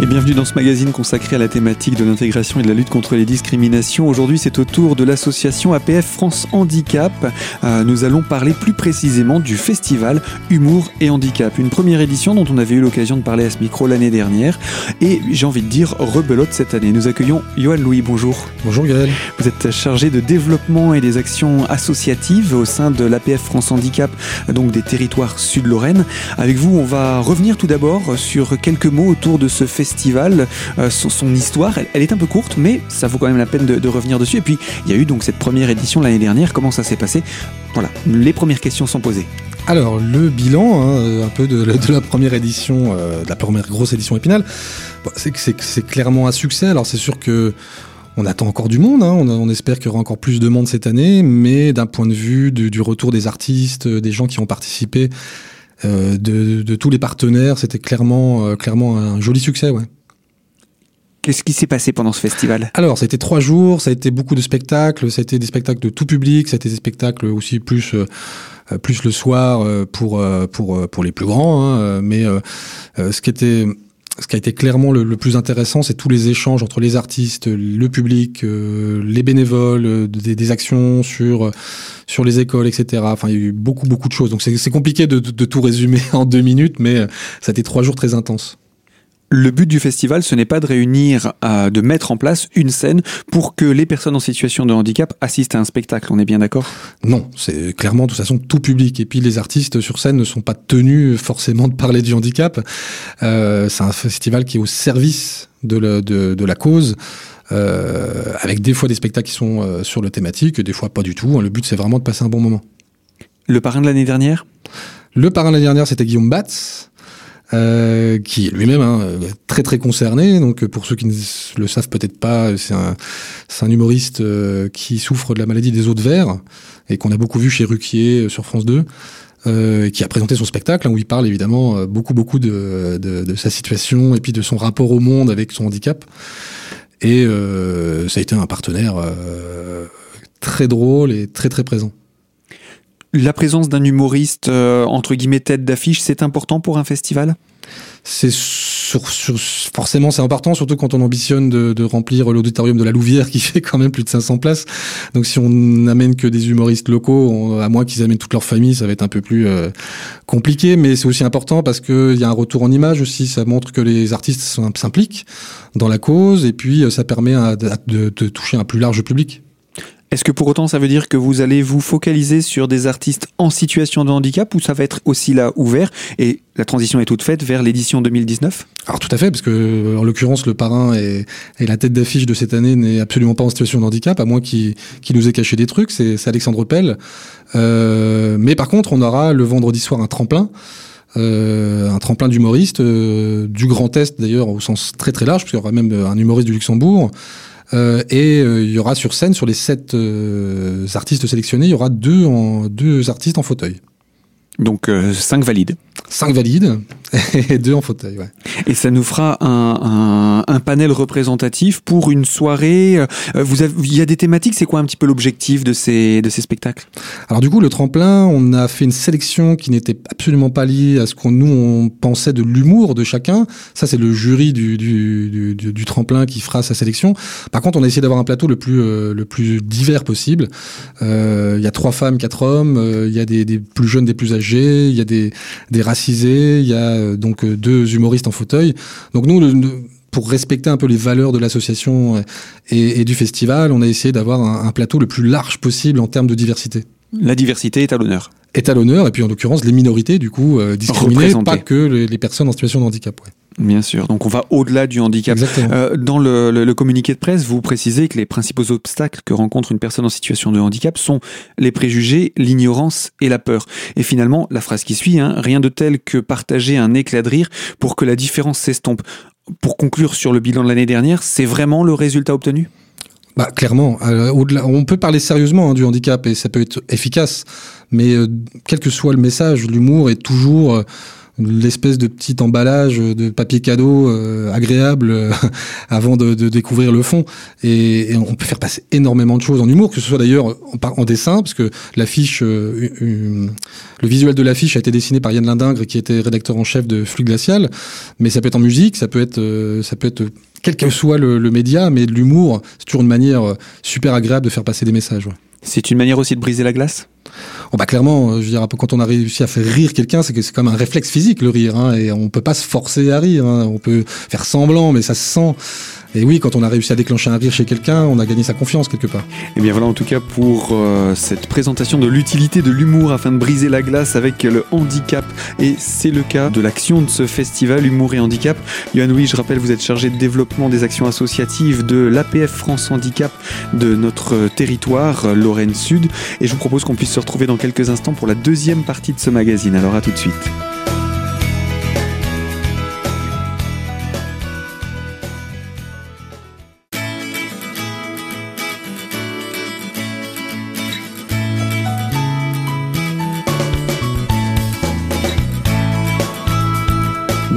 Et bienvenue dans ce magazine consacré à la thématique de l'intégration et de la lutte contre les discriminations. Aujourd'hui, c'est au tour de l'association APF France Handicap. Euh, nous allons parler plus précisément du festival Humour et Handicap. Une première édition dont on avait eu l'occasion de parler à ce micro l'année dernière. Et j'ai envie de dire rebelote cette année. Nous accueillons Johan Louis. Bonjour. Bonjour Gaël. Vous êtes chargé de développement et des actions associatives au sein de l'APF France Handicap, donc des territoires sud-Lorraine. Avec vous, on va revenir tout d'abord sur quelques mots autour de ce festival euh, son, histoire. Elle, est un peu courte, mais ça vaut quand même la peine de, revenir dessus. Et puis, il y a eu donc cette première édition l'année dernière. Comment ça s'est passé? Voilà, les premières questions sont posées. Alors, le bilan, hein, euh, un peu de, la première édition, euh, de la première grosse édition épinale, c'est que c'est clairement un succès. Alors, c'est sûr que on attend encore du monde, hein. on, espère qu'il y aura encore plus de monde cette année, mais d'un point de vue du, retour des artistes, des gens qui ont participé, euh, de, tous les partenaires. C'était clairement, euh, clairement un joli succès, ouais. Qu'est-ce qui s'est passé pendant ce festival? Alors, ça a été trois jours, ça a été beaucoup de spectacles, ça a été des spectacles de tout public, ça a été des spectacles aussi plus euh, plus le soir pour pour pour les plus grands. Hein, mais ce qui était ce qui a été clairement le, plus intéressant, c'est tous les échanges entre les artistes, le public, euh, les bénévoles, euh, des, actions sur euh, sur les écoles, etc. Enfin, il y a eu beaucoup beaucoup de choses. Donc c'est compliqué de, de, tout résumer en deux minutes, mais ça a été trois jours très intenses. Le but du festival, ce n'est pas de réunir, euh, de mettre en place une scène pour que les personnes en situation de handicap assistent à un spectacle. On est bien d'accord? Non, c'est clairement de toute façon tout public. Et puis les artistes sur scène ne sont pas tenus forcément de parler du handicap. Euh, c'est un festival qui est au service de, la cause. Euh, avec des fois des spectacles qui sont sur le thématique, des fois pas du tout. Le but, c'est vraiment de passer un bon moment. Le parrain de l'année dernière? Le parrain de l'année dernière, c'était Guillaume Batz. Euh, qui est lui-même hein, très très concerné. Donc pour ceux qui ne le savent peut-être pas, c'est un, un, humoriste euh, qui souffre de la maladie des os de verre et qu'on a beaucoup vu chez Ruquier euh, sur France 2. Euh, qui a présenté son spectacle hein, où il parle évidemment beaucoup beaucoup de, de, de, sa situation et puis de son rapport au monde avec son handicap. Et ça a été un partenaire très drôle et très très présent. La présence d'un humoriste, euh, entre guillemets, tête d'affiche, c'est important pour un festival? C'est sur, forcément c'est important, surtout quand on ambitionne de, remplir l'auditorium de la Louvière qui fait quand même plus de 500 places. Donc si on n'amène que des humoristes locaux, à moins qu'ils amènent toute leur famille, ça va être un peu plus euh, compliqué. Mais c'est aussi important parce qu'il y a un retour en image aussi. Ça montre que les artistes s'impliquent dans la cause et puis euh, ça permet de toucher un plus large public. Est-ce que pour autant ça veut dire que vous allez vous focaliser sur des artistes en situation de handicap ou ça va être aussi là ouvert et la transition est toute faite vers l'édition 2019 Alors tout à fait, parce que en l'occurrence le parrain et, la tête d'affiche de cette année n'est absolument pas en situation de handicap, à moins qu'il nous ait caché des trucs, c'est Alexandre Pell. Euh, mais par contre on aura le vendredi soir un tremplin. Euh, un tremplin d'humoristes, euh, du Grand Est d'ailleurs au sens très très large, parce qu'il y aura même un humoriste du Luxembourg, et euh, il y aura sur scène, sur les sept euh, artistes sélectionnés, il y aura deux, en, deux artistes en fauteuil. Donc cinq valides. 5 valides et deux en fauteuil. Ouais. Et ça nous fera un, un, un, panel représentatif pour une soirée. Euh, vous avez, il y a des thématiques. C'est quoi un petit peu l'objectif de ces, de ces spectacles? Alors du coup, le tremplin, on a fait une sélection qui n'était absolument pas liée à ce qu'on nous on pensait de l'humour de chacun. Ça, c'est le jury du, du, du, du, tremplin qui fera sa sélection. Par contre, on a essayé d'avoir un plateau le plus euh, le plus divers possible. Euh, il y a trois femmes, quatre hommes. Euh, il y a des, des, plus jeunes, des plus âgés. Il y a des des il y a euh, donc euh, deux humoristes en fauteuil. Donc nous, pour respecter un peu les valeurs de l'association euh, et, du festival, on a essayé d'avoir un, plateau le plus large possible en termes de diversité. La diversité est à l'honneur. Est à l'honneur, et puis en l'occurrence les minorités, du coup, discriminées, pas que les, personnes en situation de handicap. Bien sûr. Donc on va au-delà du handicap. Euh, dans le, le, communiqué de presse, vous précisez que les principaux obstacles que rencontre une personne en situation de handicap sont les préjugés, l'ignorance et la peur. Et finalement, la phrase qui suit, hein, rien de tel que partager un éclat de rire pour que la différence s'estompe. Pour conclure sur le bilan de l'année dernière, c'est vraiment le résultat obtenu? Bah, clairement, euh, au-delà, on peut parler sérieusement hein, du handicap et ça peut être efficace, mais euh, quel que soit le message, l'humour est toujours l'espèce de petit emballage de papier cadeau euh, agréable euh, avant de, de, découvrir le fond. Et, on peut faire passer énormément de choses en humour, que ce soit d'ailleurs en, en, dessin, parce que l'affiche, euh, le visuel de l'affiche a été dessiné par Yann Lindingre, qui était rédacteur en chef de Flux Glacial. Mais ça peut être en musique, ça peut être, ça peut être quel que soit le, le média, mais l'humour, c'est toujours une manière super agréable de faire passer des messages. Ouais. C'est une manière aussi de briser la glace? Oh bah clairement, je veux dire, quand on a réussi à faire rire quelqu'un, c'est que c'est comme un réflexe physique le rire, hein, et on peut pas se forcer à rire. Hein. On peut faire semblant, mais ça se sent. Et oui, quand on a réussi à déclencher un rire chez quelqu'un, on a gagné sa confiance quelque part. Et eh bien voilà en tout cas pour euh, cette présentation de l'utilité de l'humour afin de briser la glace avec le handicap. Et c'est le cas de l'action de ce festival Humour et Handicap. Yoann Louis, je rappelle, vous êtes chargé de développement des actions associatives de l'APF France Handicap de notre territoire, Lorraine Sud. Et je vous propose qu'on puisse se retrouver dans quelques instants pour la deuxième partie de ce magazine. Alors à tout de suite.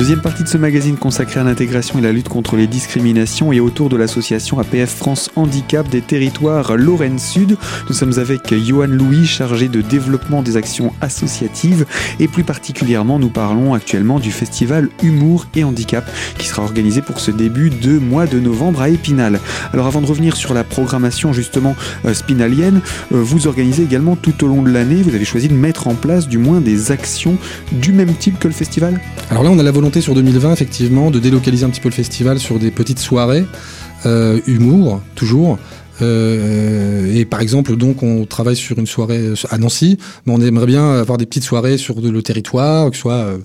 Deuxième partie de ce magazine consacré à l'intégration et la lutte contre les discriminations et autour de l'association APF France Handicap des territoires Lorraine Sud. Nous sommes avec Johan Louis, chargé de développement des actions associatives et plus particulièrement nous parlons actuellement du festival Humour et Handicap qui sera organisé pour ce début de mois de novembre à Épinal. Alors avant de revenir sur la programmation justement euh, spinalienne, euh, vous organisez également tout au long de l'année, vous avez choisi de mettre en place du moins des actions du même type que le festival? Alors là on a la volonté sur 2020, effectivement, de délocaliser un petit peu le festival sur des petites soirées, euh, humour, toujours. Euh, et par exemple, donc, on travaille sur une soirée à Nancy, mais on aimerait bien avoir des petites soirées sur le territoire, que ce soit euh,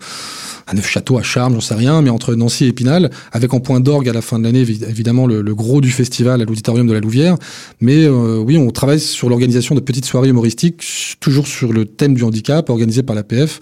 à Neufchâteau, à Charmes, j'en sais rien, mais entre Nancy et Épinal, avec en point d'orgue à la fin de l'année, évidemment, le, gros du festival à l'auditorium de la Louvière. Mais oui, on travaille sur l'organisation de petites soirées humoristiques, toujours sur le thème du handicap, organisées par l'APF,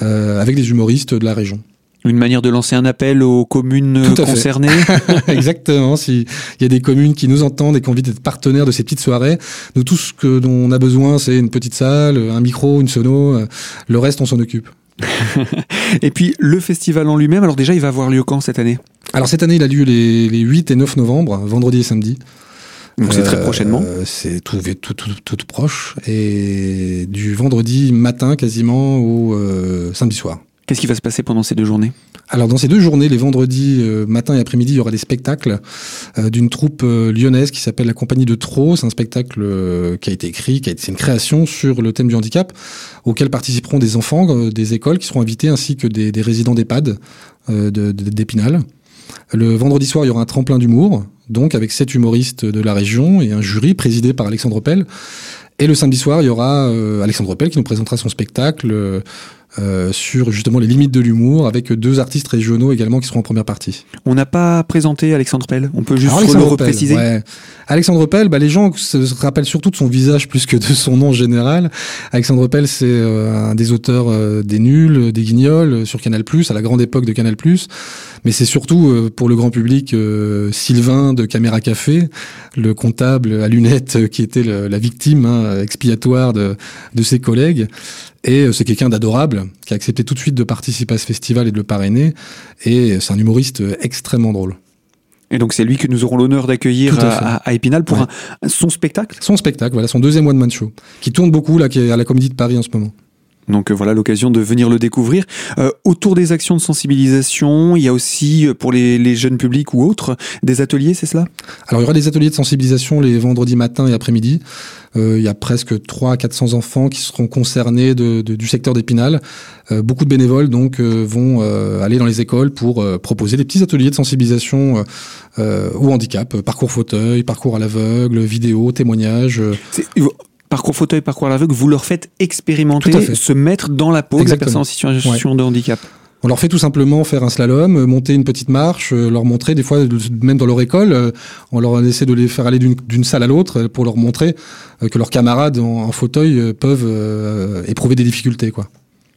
avec des humoristes de la région. Une manière de lancer un appel aux communes concernées? Exactement. S'il y a des communes qui nous entendent et qui ont envie d'être partenaires de ces petites soirées, nous tout ce que dont on a besoin, c'est une petite salle, un micro, une sono. Euh, le reste, on s'en occupe. et puis le festival en lui-même, alors déjà, il va avoir lieu quand cette année? Alors cette année, il a lieu les, 8 et 9 novembre, vendredi et samedi. Donc c'est très prochainement euh, C'est tout, tout, tout, tout, proche. Et du vendredi matin quasiment au euh, samedi soir. Qu'est-ce qui va se passer pendant ces deux journées? Alors dans ces deux journées, les vendredis euh, matin et après-midi, il y aura des spectacles euh, d'une troupe euh, lyonnaise qui s'appelle la Compagnie de Trot. C'est un spectacle qui a été écrit, qui a été, c'est une création sur le thème du handicap, auquel participeront des enfants des écoles qui seront invités ainsi que des, résidents d'EHPAD d'Épinal. Le vendredi soir, il y aura un tremplin d'humour, donc avec sept humoristes de la région et un jury présidé par Alexandre Pell. Et le samedi soir, il y aura Alexandre Pell qui nous présentera son spectacle sur justement les limites de l'humour avec deux artistes régionaux également qui seront en première partie. On n'a pas présenté Alexandre Pell, on peut juste le repréciser. Ouais. Alexandre Pell, bah, les gens se rappellent surtout de son visage plus que de son nom général. Alexandre Pell, c'est euh, un des auteurs euh, des Nuls, des Guignols sur Canal+, à la grande époque de Canal+. Mais c'est surtout pour le grand public Sylvain de Caméra Café, le comptable à lunettes qui était la victime hein, expiatoire de, de ses collègues. Et euh, c'est quelqu'un d'adorable, qui a accepté tout de suite de participer à ce festival et de le parrainer. Et c'est un humoriste euh, extrêmement drôle. Et donc c'est lui que nous aurons l'honneur d'accueillir à, Épinal pour son spectacle? Son spectacle, voilà, son deuxième one-man show, qui tourne beaucoup, là, qui est à la Comédie de Paris en ce moment. Donc euh, voilà l'occasion de venir le découvrir. Euh, autour des actions de sensibilisation, il y a aussi euh, pour les, les jeunes publics ou autres des ateliers, c'est cela? Alors il y aura des ateliers de sensibilisation les vendredis matin et après-midi. Euh, il y a presque 3 400 enfants qui seront concernés de, de, du secteur d'Épinal. Euh, beaucoup de bénévoles donc vont aller dans les écoles pour proposer des petits ateliers de sensibilisation au handicap, parcours fauteuil, parcours à l'aveugle, vidéo, témoignages parcours fauteuil, parcours à l'aveugle, vous leur faites expérimenter, se mettre dans la peau de la personne en situation de handicap. On leur fait tout simplement faire un slalom, euh, monter une petite marche, euh, leur montrer des fois, même dans leur école, euh, on leur essaie de les faire aller d'une salle à l'autre pour leur montrer que leurs camarades en, fauteuil peuvent éprouver des difficultés, quoi.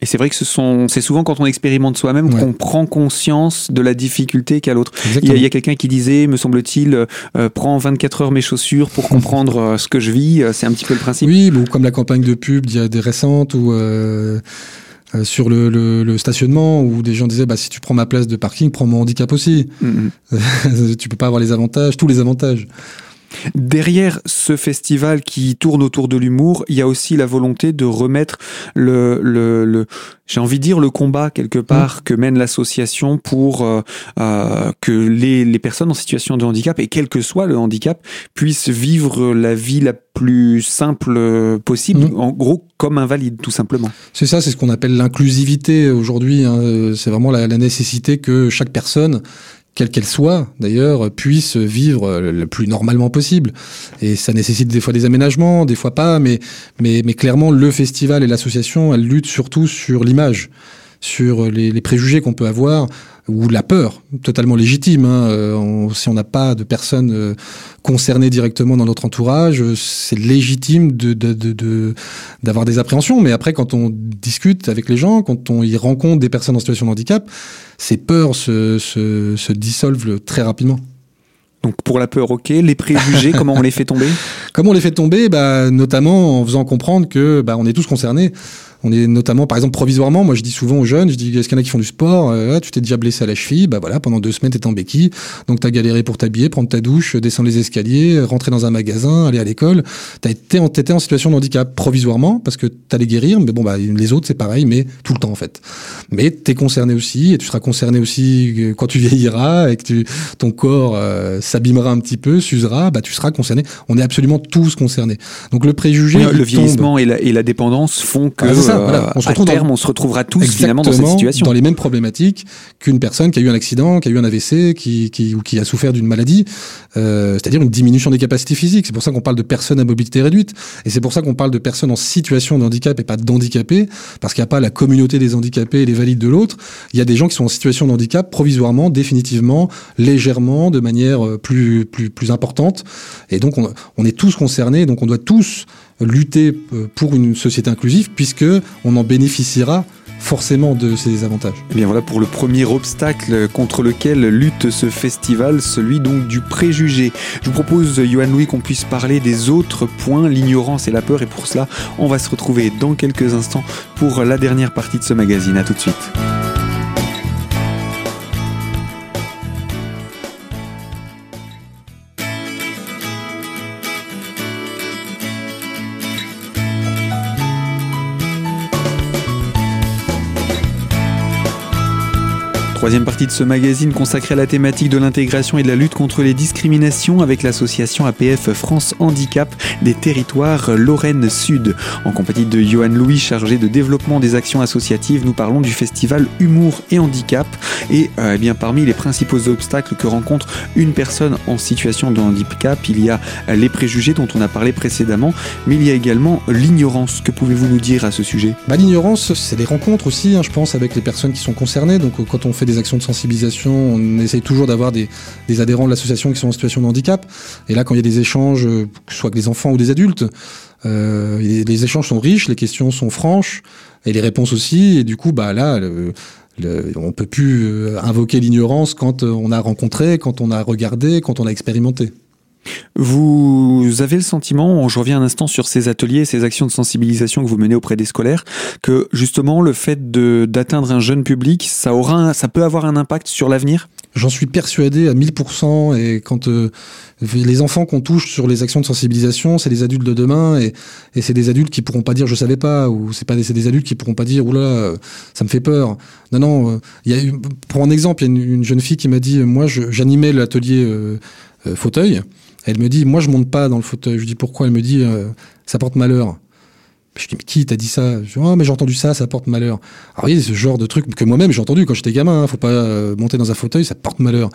Et c'est vrai que ce sont, c'est souvent quand on expérimente soi-même qu'on prend conscience de la difficulté qu'a l'autre. Il y a, quelqu'un qui disait, me semble-t-il, euh, prends 24 heures mes chaussures pour comprendre euh, ce que je vis. Euh, c'est un petit peu le principe. Oui, ou comme la campagne de pub il y a des récentes où euh, sur le, le, stationnement où des gens disaient bah si tu prends ma place de parking, prends mon handicap aussi. Mm-hmm. tu peux pas avoir les avantages, tous les avantages. Derrière ce festival qui tourne autour de l'humour, il y a aussi la volonté de remettre le, le, le j'ai envie de dire le combat quelque part mmh. que mène l'association pour euh, euh, que les, les personnes en situation de handicap et quel que soit le handicap puissent vivre la vie la plus simple possible, mmh. en gros comme invalide tout simplement. C'est ça, c'est ce qu'on appelle l'inclusivité aujourd'hui. Hein. C'est vraiment la, la nécessité que chaque personne quelle qu'elle soit d'ailleurs, puisse vivre le plus normalement possible. Et ça nécessite des fois des aménagements, des fois pas, mais, mais, mais clairement, le festival et l'association, elles luttent surtout sur l'image, sur les, les préjugés qu'on peut avoir, ou la peur, totalement légitime. Hein. Euh, si on n'a pas de personnes euh, concernées directement dans notre entourage, c'est légitime de, d'avoir des appréhensions. Mais après, quand on discute avec les gens, quand on y rencontre des personnes en situation de handicap, ces peurs se, se, se dissolvent très rapidement. Donc pour la peur, ok. Les préjugés, comment on les fait tomber? Comment on les fait tomber? Bah, Notamment en faisant comprendre que bah, on est tous concernés. On est notamment, par exemple, provisoirement, moi je dis souvent aux jeunes, je dis, est-ce qu'il y en a qui font du sport? Euh, Tu t'es déjà blessé à la cheville, bah voilà, pendant deux semaines t'es en béquille, donc t'as galéré pour t'habiller, prendre ta douche, descendre les escaliers, rentrer dans un magasin, aller à l'école. T'as été, en, en situation de handicap provisoirement parce que t'allais guérir, mais bon bah les autres c'est pareil, mais tout le temps en fait. Mais t'es concerné aussi et tu seras concerné aussi euh, quand tu vieilliras et que tu, ton corps euh, s'abîmera un petit peu, s'usera, bah tu seras concerné. On est absolument tous concernés. Donc le préjugé, le vieillissement et la, et la, dépendance font que ah, euh, on se retrouve à terme, on se retrouvera tous finalement dans cette situation. Dans les mêmes problématiques qu'une personne qui a eu un accident, qui a eu un AVC, qui, qui, ou qui a souffert d'une maladie, euh, c'est-à-dire une diminution des capacités physiques. C'est pour ça qu'on parle de personnes à mobilité réduite. Et c'est pour ça qu'on parle de personnes en situation de handicap et pas d'handicapés, parce qu'il n'y a pas la communauté des handicapés et les valides de l'autre. Il y a des gens qui sont en situation de handicap provisoirement, définitivement, légèrement, de manière euh, plus, plus, plus importante. Et donc, on, on est tous concernés, donc on doit tous lutter euh, pour une société inclusive puisque on en bénéficiera forcément de ces avantages. Et eh bien voilà pour le premier obstacle contre lequel lutte ce festival, celui donc du préjugé. Je vous propose, Johan Louis, qu'on puisse parler des autres points, l'ignorance et la peur, et pour cela, on va se retrouver dans quelques instants pour la dernière partie de ce magazine. À tout de suite. Troisième partie de ce magazine consacré à la thématique de l'intégration et de la lutte contre les discriminations avec l'association APF France Handicap des territoires Lorraine Sud. En compagnie de Johan Louis, chargé de développement des actions associatives, nous parlons du festival Humour et Handicap. Et euh, eh bien parmi les principaux obstacles que rencontre une personne en situation de handicap, il y a les préjugés dont on a parlé précédemment, mais il y a également l'ignorance. Que pouvez-vous nous dire à ce sujet? Bah, L'ignorance, c'est les rencontres aussi, hein, je pense, avec les personnes qui sont concernées. Donc quand on fait des actions de sensibilisation, on essaye toujours d'avoir des, adhérents de l'association qui sont en situation de handicap. Et là, quand il y a des échanges, que ce soit avec des enfants ou des adultes, euh, les, échanges sont riches, les questions sont franches et les réponses aussi. Et du coup, bah là, on peut plus euh, invoquer l'ignorance quand on a rencontré, quand on a regardé, quand on a expérimenté. Vous avez le sentiment, je reviens un instant sur ces ateliers, ces actions de sensibilisation que vous menez auprès des scolaires, que justement le fait d'atteindre un jeune public, ça aura, ça peut avoir un impact sur l'avenir? J'en suis persuadé à 1000% et quand euh, les enfants qu'on touche sur les actions de sensibilisation, c'est les adultes de demain et, c'est des adultes qui pourront pas dire je savais pas ou c'est pas des, des adultes qui pourront pas dire oula euh, ça me fait peur. Non non, euh, y a pour un exemple, il y a une, jeune fille qui m'a dit moi j'animais l'atelier fauteuil elle me dit, moi je monte pas dans le fauteuil. Je dis pourquoi? Elle me dit, euh, ça porte malheur. Je dis, mais qui t'a dit ça? Je dis, oh, mais j'ai entendu ça, ça porte malheur. Alors, oui, ce genre de truc que moi-même j'ai entendu quand j'étais gamin. Hein, faut pas euh, monter dans un fauteuil, ça porte malheur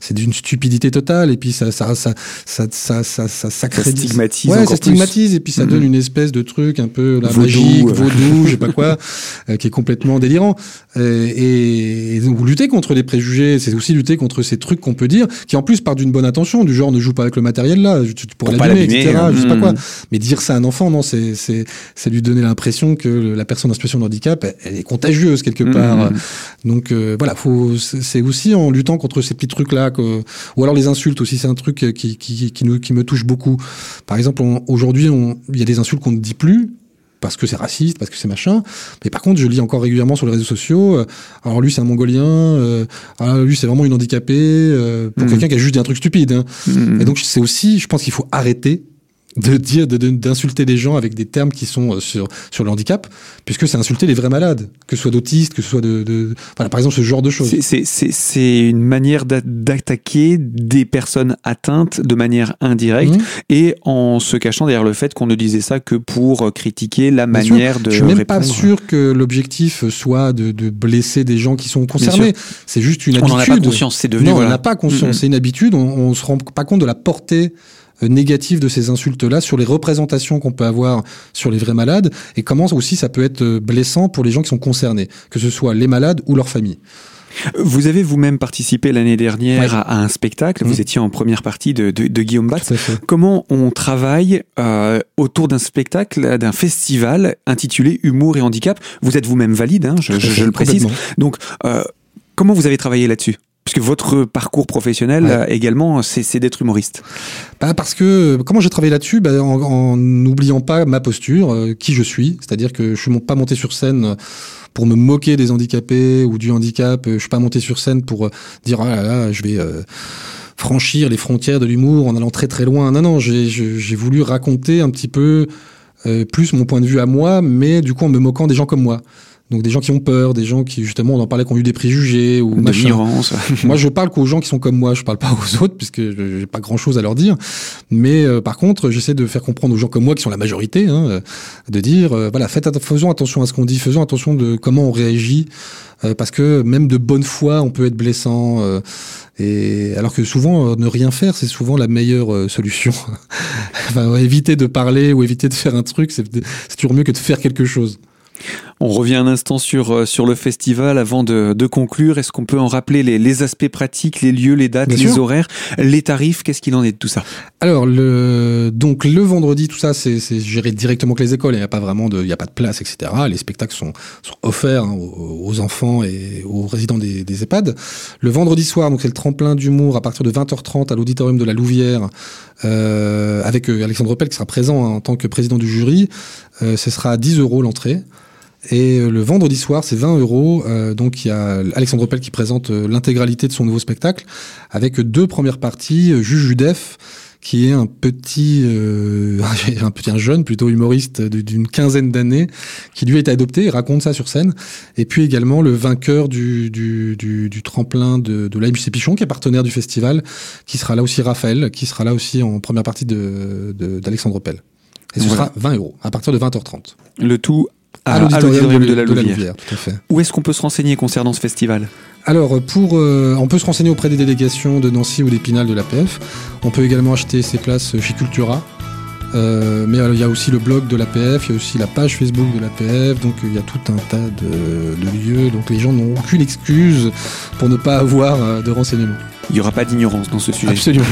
c'est d'une stupidité totale et puis ça ça ça ça ça ça, ça, ça stigmatise ouais ça stigmatise et puis ça donne mm-hmm. une espèce de truc un peu la magique vaudou je sais pas quoi euh, qui est complètement délirant euh, et, et, donc lutter contre les préjugés c'est aussi lutter contre ces trucs qu'on peut dire qui en plus part d'une bonne intention du genre ne joue pas avec le matériel là tu pourrais l'abîmer etc hein. je sais pas quoi mm. mais dire ça à un enfant non c'est c'est c'est lui donner l'impression que la personne en situation de handicap elle, est contagieuse quelque part mm. donc euh, voilà faut c'est aussi en luttant contre ces petits trucs là ou alors les insultes aussi, c'est un truc qui, qui, qui, nous, qui me touche beaucoup. Par exemple, aujourd'hui, il y a des insultes qu'on ne dit plus, parce que c'est raciste, parce que c'est machin. Mais par contre, je lis encore régulièrement sur les réseaux sociaux. euh, alors lui, c'est un Mongolien. Euh, alors lui, c'est vraiment une handicapée. euh, pour Mhm. quelqu'un qui a juste dit un truc stupide. hein. Mm. Et donc c'est aussi, je pense qu'il faut arrêter de dire, de- de- d'insulter des gens avec des termes qui sont euh, sur sur le handicap, puisque c'est insulter les vrais malades, que ce soit d'autistes, que ce soit de, de voilà, par exemple ce genre de choses. C'est- c'est- C'est c'est une manière d'a- d'attaquer des personnes atteintes de manière indirecte Mhm. et en se cachant derrière le fait qu'on ne disait ça que pour euh, critiquer la Bien sûr. manière de Je suis même répondre. pas sûr que l'objectif soit de, de blesser des gens qui sont concernés. C'est juste une On habitude. n'en a pas conscience, c'est devenu non, on voilà. n'en a pas conscience. C'est une habitude. On, on se rend pas compte de la portée négative de ces insultes-là sur les représentations qu'on peut avoir sur les vrais malades et comment aussi ça peut être euh, blessant pour les gens qui sont concernés, que ce soit les malades ou leur famille. Vous avez vous-même participé l'année dernière Ouais. à, un spectacle, vous étiez en première partie de, de, de Guillaume Batz. Comment on travaille euh, autour d'un spectacle, d'un festival intitulé Humour et handicap? Vous êtes vous-même valide, hein, je, je- je le précise. Donc, euh, comment vous avez travaillé là-dessus? Puisque votre parcours professionnel Ouais. euh, également, c'est d'être humoriste. Bah, parce que comment j'ai travaillé là-dessus? Bah, en n'oubliant pas ma posture, euh, qui je suis, c'est-à-dire que je suis mon- pas monté sur scène euh, pour me moquer des handicapés ou du handicap, je suis pas monté sur scène pour dire ah là là, je vais euh, franchir les frontières de l'humour en allant très très loin. Non non, j'ai voulu raconter un petit peu euh, plus mon point de vue à moi, mais du coup en me moquant des gens comme moi. Donc des gens qui ont peur, des gens qui justement on en parlait qui ont eu des préjugés ou De l'ignorance. Moi, je parle qu'aux gens qui sont comme moi. Je parle pas aux autres puisque j'ai pas grand chose à leur dire. Mais euh, par contre, j'essaie de faire comprendre aux gens comme moi qui sont la majorité, hein, euh, de dire euh, voilà, faites faisons attention à ce qu'on dit, faisons attention de comment on réagit, euh, parce que même de bonne foi, on peut être blessant. euh, et alors que souvent, euh, ne rien faire, c'est souvent la meilleure euh, solution. enfin, éviter de parler ou éviter de faire un truc, c'est toujours mieux que de faire quelque chose. On revient un instant sur, euh, sur le festival avant de, de conclure. Est-ce qu'on peut en rappeler les, les aspects pratiques, les lieux, les dates, Bien les sûr. horaires, les tarifs? Qu'est-ce qu'il en est de tout ça? Alors le donc le vendredi tout ça c'est géré directement avec les écoles. Il n'y a pas vraiment de il y a pas de place etc. Les spectacles sont, sont offerts hein, aux, aux enfants et aux résidents des, des EHPAD. Le vendredi soir donc c'est le tremplin d'humour à partir de 20h30 à l'auditorium de la Louvière euh, avec euh, Alexandre Pell qui sera présent hein, en tant que président du jury. Euh, ce sera à 10 euros l'entrée. Et euh, le vendredi soir, c'est 20 euros. Euh, donc il y a Alexandre Pell qui présente euh, l'intégralité de son nouveau spectacle avec deux premières parties. euh, Juge Judef, qui est un petit, euh, un petit, un jeune plutôt humoriste d'une quinzaine d'années, qui lui a été adopté et raconte ça sur scène. Et puis également le vainqueur du, du, du, du tremplin de, de l'AMC Pichon, qui est partenaire du festival, qui sera là aussi Raphaël, qui sera là aussi en première partie de de- d'Alexandre Pell. Et ce Voilà. sera 20 euros à partir de 20h30. Le tout à, l'auditorium de, de, la de la Louvière. Louvière, tout à fait. Où est-ce qu'on peut se renseigner concernant ce festival? Alors, pour, euh, on peut se renseigner auprès des délégations de Nancy ou d'Épinal de l'APF. On peut également acheter ses places chez Cultura. Euh, mais euh, il y a aussi le blog de l'APF, il y a aussi la page Facebook de l'APF, donc euh, il y a tout un tas de, de lieux. Donc les gens n'ont aucune excuse pour ne pas avoir euh, de renseignements. Il n'y aura pas d'ignorance dans ce sujet. Absolument.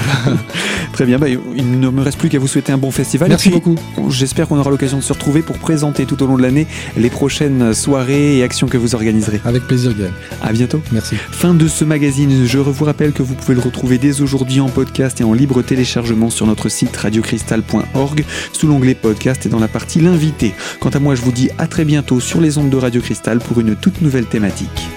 Très bien, bah, il ne me reste plus qu'à vous souhaiter un bon festival. Merci puis, beaucoup. J'espère qu'on aura l'occasion de se retrouver pour présenter tout au long de l'année les prochaines soirées et actions que vous organiserez. Avec plaisir, Gaël. À bientôt. Merci. Fin de ce magazine. Je vous rappelle que vous pouvez le retrouver dès aujourd'hui en podcast et en libre téléchargement sur notre site radiocristal.org sous l'onglet podcast et dans la partie l'invité. Quant à moi, je vous dis à très bientôt sur les ondes de Radio Cristal pour une toute nouvelle thématique.